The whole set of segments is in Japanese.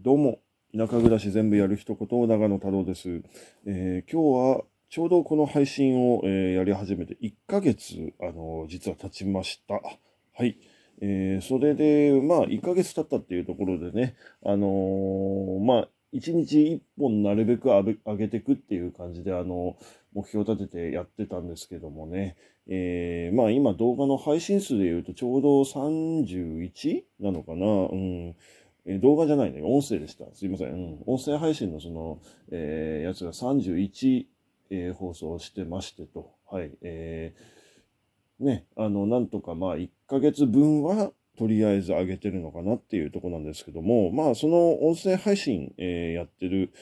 どうも、田舎暮らし全部やる一言、長野太郎です。えー、今日はちょうどこの配信を、えー、やり始めて1ヶ月、あのー、実は経ちました。はい。え、それで、まあ、1ヶ月経ったっていうところでね、あのまあ、1日1本なるべく上げていくっていう感じで、あの目標を立ててやってたんですけどもね、えー、まあ今動画の配信数で言うとちょうど 31? なのかなうん。え動画じゃないね、音声でした。すいません。うん、音声配信のその、えー、やつが31、えー、放送してましてと。はい。えー、ね、あの、なんとかまあ1ヶ月分はとりあえず上げてるのかなっていうとこなんですけども、まあその音声配信、えー、やってる、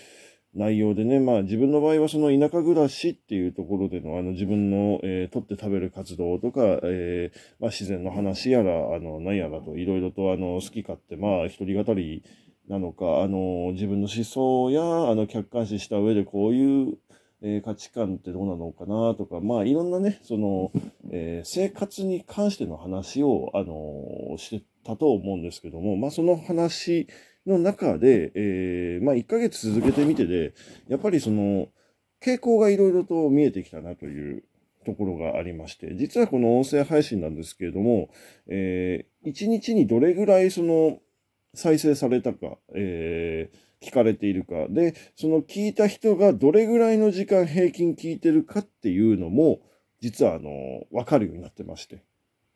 内容でね、まあ自分の場合はその田舎暮らしっていうところでのあの自分の、えー、取って食べる活動とか、えー、まあ自然の話やら、あの、何やらといろいろとあの好き勝手、まあ一人語りなのか、あの、自分の思想や、あの、客観視した上でこういう、えー、価値観ってどうなのかなとか、まあいろんなね、その、えー、生活に関しての話を、あの、してたと思うんですけども、まあその話の中で、えー、まあ、1ヶ月続けてみてで、やっぱりその、傾向がいろいろと見えてきたなというところがありまして、実はこの音声配信なんですけれども、えー、1日にどれぐらいその、再生されたか、えー、聞かれているか、で、その聞いた人がどれぐらいの時間平均聞いてるかっていうのも、実はあの、わかるようになってまして。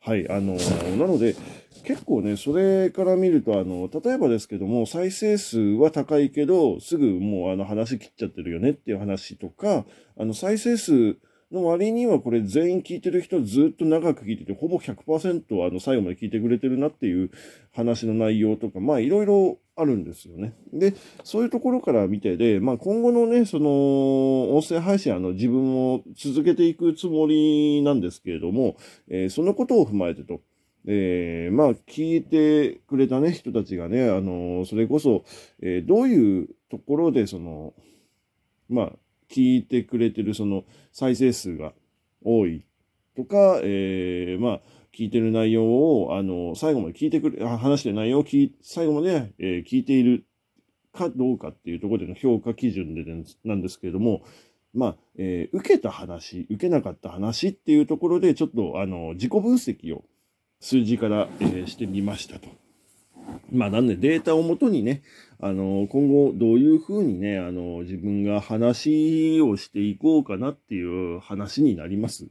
はい、あのなので、結構ね、それから見ると、あの、例えばですけども、再生数は高いけど、すぐもうあの話切っちゃってるよねっていう話とか、あの、再生数の割にはこれ全員聞いてる人ずっと長く聞いてて、ほぼ100%あの最後まで聞いてくれてるなっていう話の内容とか、まあいろいろあるんですよね。で、そういうところから見てで、まあ今後のね、その音声配信、あの自分を続けていくつもりなんですけれども、えー、そのことを踏まえてと、えー、まあ聞いてくれたね、人たちがね、あのそれこそ、えー、どういうところでその、まあ聞いてくれてるその再生数が多いとか、えー、まあ、聞いてる内容を、あの、最後まで聞いてくれ、話してる内容を聞い、最後まで、えー、聞いているかどうかっていうところでの評価基準でなんですけれども、まあ、えー、受けた話、受けなかった話っていうところで、ちょっと、あの、自己分析を数字から、えー、してみましたと。まあなんでデータをもとにね、あの、今後どういうふうにね、あの、自分が話をしていこうかなっていう話になります。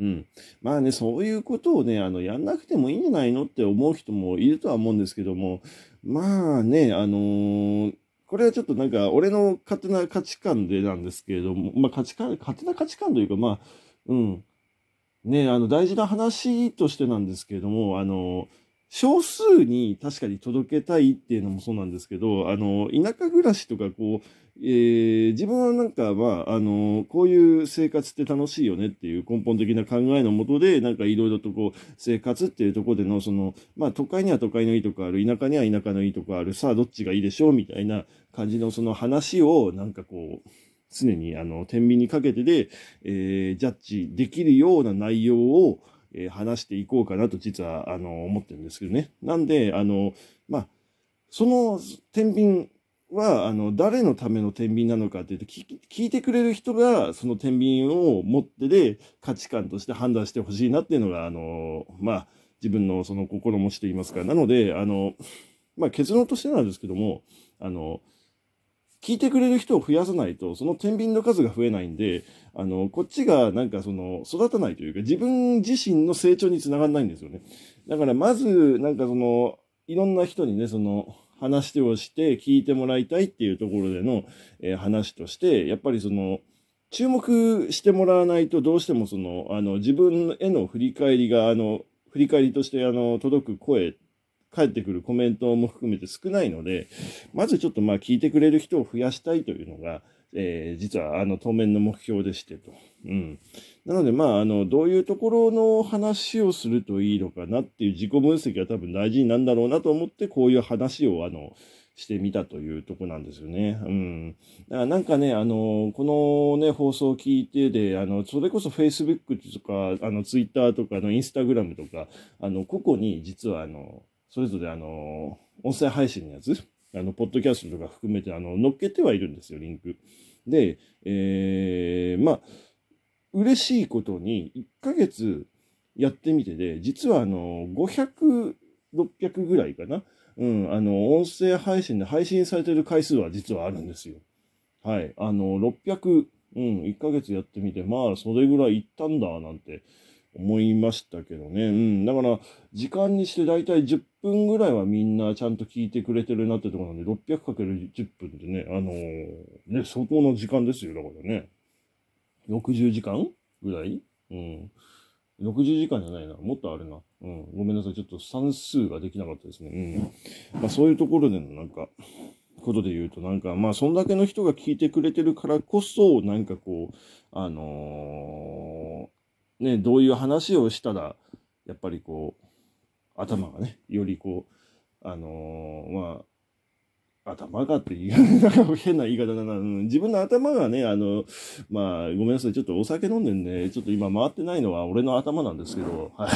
うん。まあね、そういうことをね、あの、やんなくてもいいんじゃないのって思う人もいるとは思うんですけども、まあね、あのー、これはちょっとなんか、俺の勝手な価値観でなんですけれども、まあ価値観、勝手な価値観というか、まあ、うん。ね、あの、大事な話としてなんですけれども、あの少数に確かに届けたいっていうのもそうなんですけど、あの、田舎暮らしとかこう、えー、自分はなんか、まあ、あの、こういう生活って楽しいよねっていう根本的な考えのもとで、なんかいろいろとこう、生活っていうところでの、その、まあ、都会には都会のいいとこある、田舎には田舎のいいとこある、さあどっちがいいでしょうみたいな感じのその話を、なんかこう、常にあの、天秤にかけてで、えー、ジャッジできるような内容を、えー、話していこうかなと実は、あの、思ってるんですけどね。なんで、あの、まあ、その天秤は、あの、誰のための天秤なのかっていうと、聞いてくれる人がその天秤を持ってで価値観として判断してほしいなっていうのが、あの、まあ、自分のその心持ちといいますか。なので、あの、まあ、結論としてなんですけども、あの、聞いてくれる人を増やさないと、その天秤の数が増えないんで、あの、こっちがなんかその、育たないというか、自分自身の成長につながらないんですよね。だからまず、なんかその、いろんな人にね、その、話をして聞いてもらいたいっていうところでの、えー、話として、やっぱりその、注目してもらわないとどうしてもその、あの、自分への振り返りが、あの、振り返りとして、あの、届く声返ってくるコメントも含めて少ないので、まずちょっとまあ聞いてくれる人を増やしたいというのが、えー、実はあの当面の目標でしてと。うん。なのでまあ、あの、どういうところの話をするといいのかなっていう自己分析が多分大事なんだろうなと思って、こういう話をあの、してみたというとこなんですよね。うん。だからなんかね、あの、このね、放送を聞いてで、あの、それこそ Facebook とか、あの、Twitter とか、あの、Instagram とか、あの、個々に実はあの、それぞれあの、音声配信のやつ、あの、ポッドキャストとか含めて、あの、乗っけてはいるんですよ、リンク。で、えー、まあ、嬉しいことに、1ヶ月やってみてで、実はあの、500、600ぐらいかな。うん、あの、音声配信で配信されてる回数は実はあるんですよ。はい。あの、600、うん、1ヶ月やってみて、まあ、それぐらいいったんだ、なんて思いましたけどね。うん。だから、時間にしてだいたい10分ぐらいはみんなちゃんと聞いてくれてるなってところなんで、600×10 分でね、あのー、ね、相当な時間ですよ。だからね。60時間ぐらい？うん。60時間じゃないな。もっとあるな。うん。ごめんなさい。ちょっと算数ができなかったですね。うん。まあそういうところでのなんか、ことで言うと、なんか、まあ、そんだけの人が聞いてくれてるからこそ、なんかこう、あのー、ね、どういう話をしたら、やっぱりこう、頭がね、よりこう、あのー、まあ、頭がっていう、なんか変な言い方だな。うん、自分の頭がね、あの、まあ、ごめんなさい。ちょっとお酒飲んでんで、ちょっと今回ってないのは俺の頭なんですけど、はい。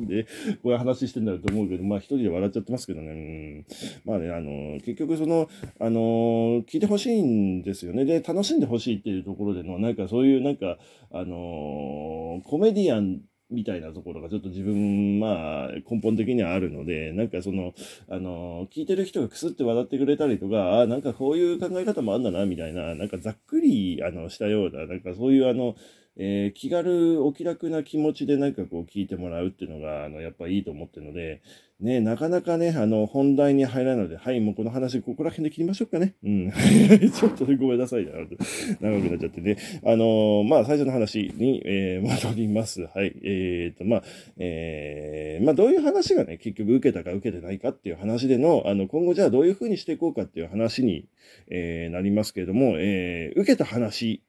で、こういう話してんだろうと思うけど、まあ一人で笑っちゃってますけどね。うん、まあね、あの、結局その、あの、聞いてほしいんですよね。で、楽しんでほしいっていうところでの、なんかそういう、なんか、あの、コメディアンみたいなところがちょっと自分、まあ、根本的にはあるので、なんかその、あの、聞いてる人がくすって笑ってくれたりとか、あなんかこういう考え方もあんだな、みたいな、なんかざっくり、あの、したような、なんかそういうあの、えー、気軽、お気楽な気持ちでなんかこう聞いてもらうっていうのが、あの、やっぱいいと思ってるので、ね、なかなかね、あの、本題に入らないので、はい、もうこの話、ここら辺で切りましょうかね。うん。ちょっとごめんなさい。長くなっちゃってね。あの、まあ、最初の話に、えー、戻ります。はい。えー、と、まあ、えー、まあ、どういう話がね、結局受けたか受けてないかっていう話での、あの、今後じゃあどういうふうにしていこうかっていう話に、えー、なりますけれども、えー、受けた話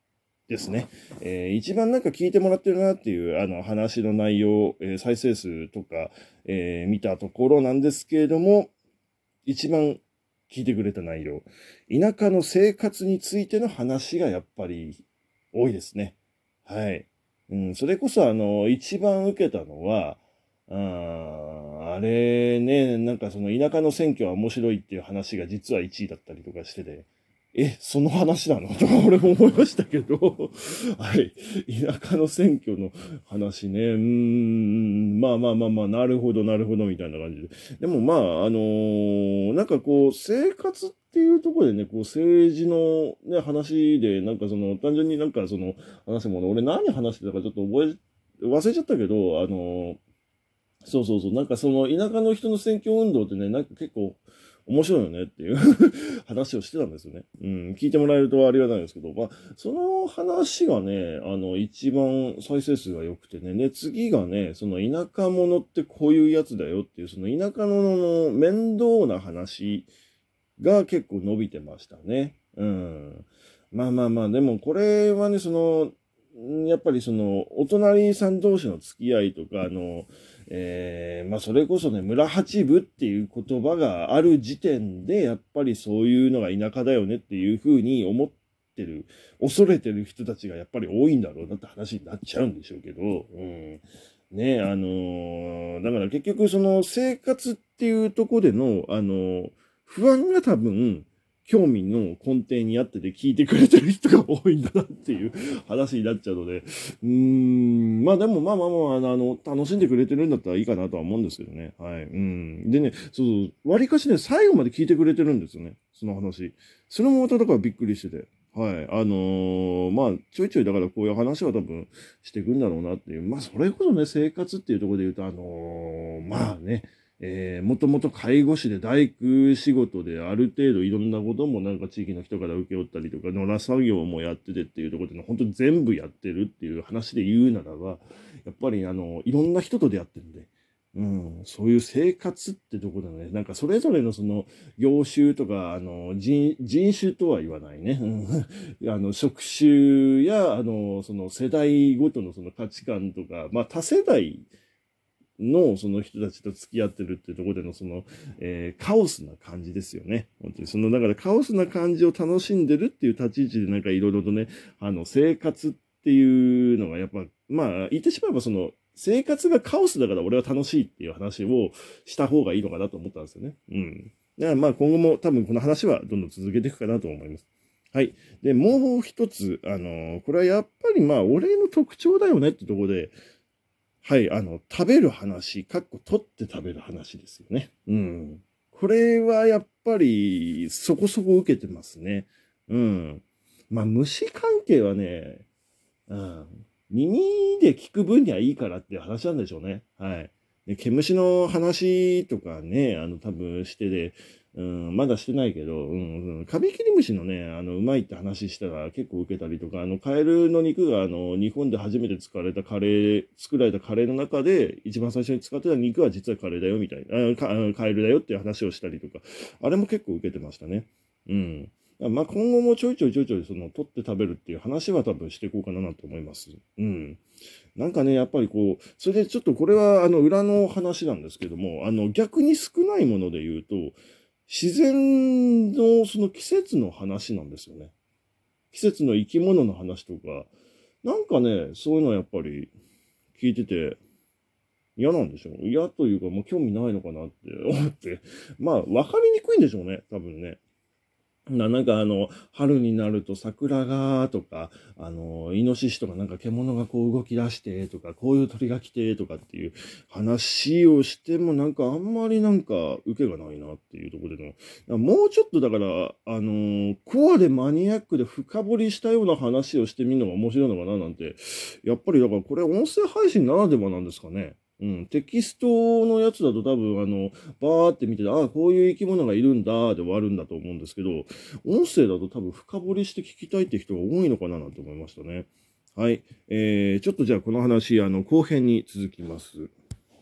ですね。えー、一番なんか聞いてもらってるなっていうあの話の内容、えー、再生数とか、えー、見たところなんですけれども、一番聞いてくれた内容。田舎の生活についての話がやっぱり多いですね。はい。うん、それこそあの、一番受けたのは、ああれね、なんかその田舎の選挙は面白いっていう話が実は1位だったりとかしてて、え、その話なの？と か俺も思いましたけど、はい。田舎の選挙の話ね、うーん、まあまあまあまあ、なるほどなるほど。みたいな感じで。でもまあ、あのー、なんかこう、生活っていうところでね、こう政治のね、話で、なんかその、単純になんかその、話すもの、俺何話してたかちょっと覚え、忘れちゃったけど、あのー、そうそうそう、なんかその田舎の人の選挙運動ってね、なんか結構、面白いよねっていう 話をしてたんですよね。うん、聞いてもらえるとありがたいんですけど、まあ、その話がね、あの、一番再生数が良くてね、で、次がね、その田舎者ってこういうやつだよっていう、その田舎者の面倒な話が結構伸びてましたね。うん。まあまあまあ、でもこれはね、その、やっぱりその、お隣さん同士の付き合いとか、あの、えー、まあそれこそね、村八部っていう言葉がある時点で、やっぱりそういうのが田舎だよねっていうふうに思ってる、恐れてる人たちがやっぱり多いんだろうなって話になっちゃうんでしょうけど、うん。ねあのー、だから結局その生活っていうとこでの、あのー、不安が多分、興味の根底にあってて聞いてくれてる人が多いんだなっていう話になっちゃうので、うーん、まあでもまあまあまあ、あの、楽しんでくれてるんだったらいいかなとは思うんですけどね。はい。うん。でね、そう、割かしね、最後まで聞いてくれてるんですよね。その話。それもまただからびっくりしてて。はい。あのー、まあ、ちょいちょいだからこういう話は多分していくんだろうなっていう。まあ、それこそね、生活っていうところで言うと、あのー、まあね、えー、もともと介護士で大工仕事である程度いろんなこともなんか地域の人から請け負ったりとか、野良作業もやっててっていうところで、本当に全部やってるっていう話で言うならば、やっぱりあの、いろんな人と出会ってるんで、うん、そういう生活ってとこだね。なんかそれぞれのその業種とか、あの人、人種とは言わないね。あの、職種や、あの、その世代ごとのその価値観とか、まあ多世代、のその人たちと付き合ってるっていうところでのその、えー、カオスな感じですよね。本当に。その、だからカオスな感じを楽しんでるっていう立ち位置でなんかいろいろとね、あの、生活っていうのがやっぱ、まあ、言ってしまえばその、生活がカオスだから俺は楽しいっていう話をした方がいいのかなと思ったんですよね。うん。だからまあ今後も多分この話はどんどん続けていくかなと思います。はい。で、もう一つ、あのこれはやっぱりまあ俺の特徴だよねってとこで、はい、あの、食べる話、かっこ取って食べる話ですよね。うん。これはやっぱりそこそこ受けてますね。うん。まあ虫関係はね、うん。耳で聞く分にはいいからっていう話なんでしょうね。はい。で、毛虫の話とかね、あの、多分してで、うん、まだしてないけど、うん、うん、カビキリムシのね、あの、うまいって話したら結構受けたりとか、あの、カエルの肉が、あの、日本で初めて使われたカレー、作られたカレーの中で、一番最初に使ってた肉は実はカレーだよ、みたいな、あカカエルだよっていう話をしたりとか、あれも結構受けてましたね。うん。まあ、今後もちょいちょいちょいちょい、その、取って食べるっていう話は多分していこうかなと思います。うん。なんかね、やっぱりこう、それでちょっとこれは、あの、裏の話なんですけども、あの、逆に少ないもので言うと、自然のその季節の話なんですよね。季節の生き物の話とか、なんかね、そういうのはやっぱり聞いてて嫌なんでしょう。嫌というかもう興味ないのかなって思って。まあ、わかりにくいんでしょうね。多分ね。ななんかあの、春になると桜がとか、あの、イノシシとかなんか獣がこう動き出してとか、こういう鳥が来てとかっていう話をしてもなんかあんまりなんか受けがないなっていうところでの、もうちょっとだから、あの、コアでマニアックで深掘りしたような話をしてみるのが面白いのかななんて、やっぱりだからこれ音声配信ならではなんですかね。うん、テキストのやつだと多分あの、バーって見てて、ああ、こういう生き物がいるんだで終わるんだと思うんですけど、音声だと多分深掘りして聞きたいって人が多いのかななんて思いましたね。はい。えー、ちょっとじゃあこの話、あの、後編に続きます。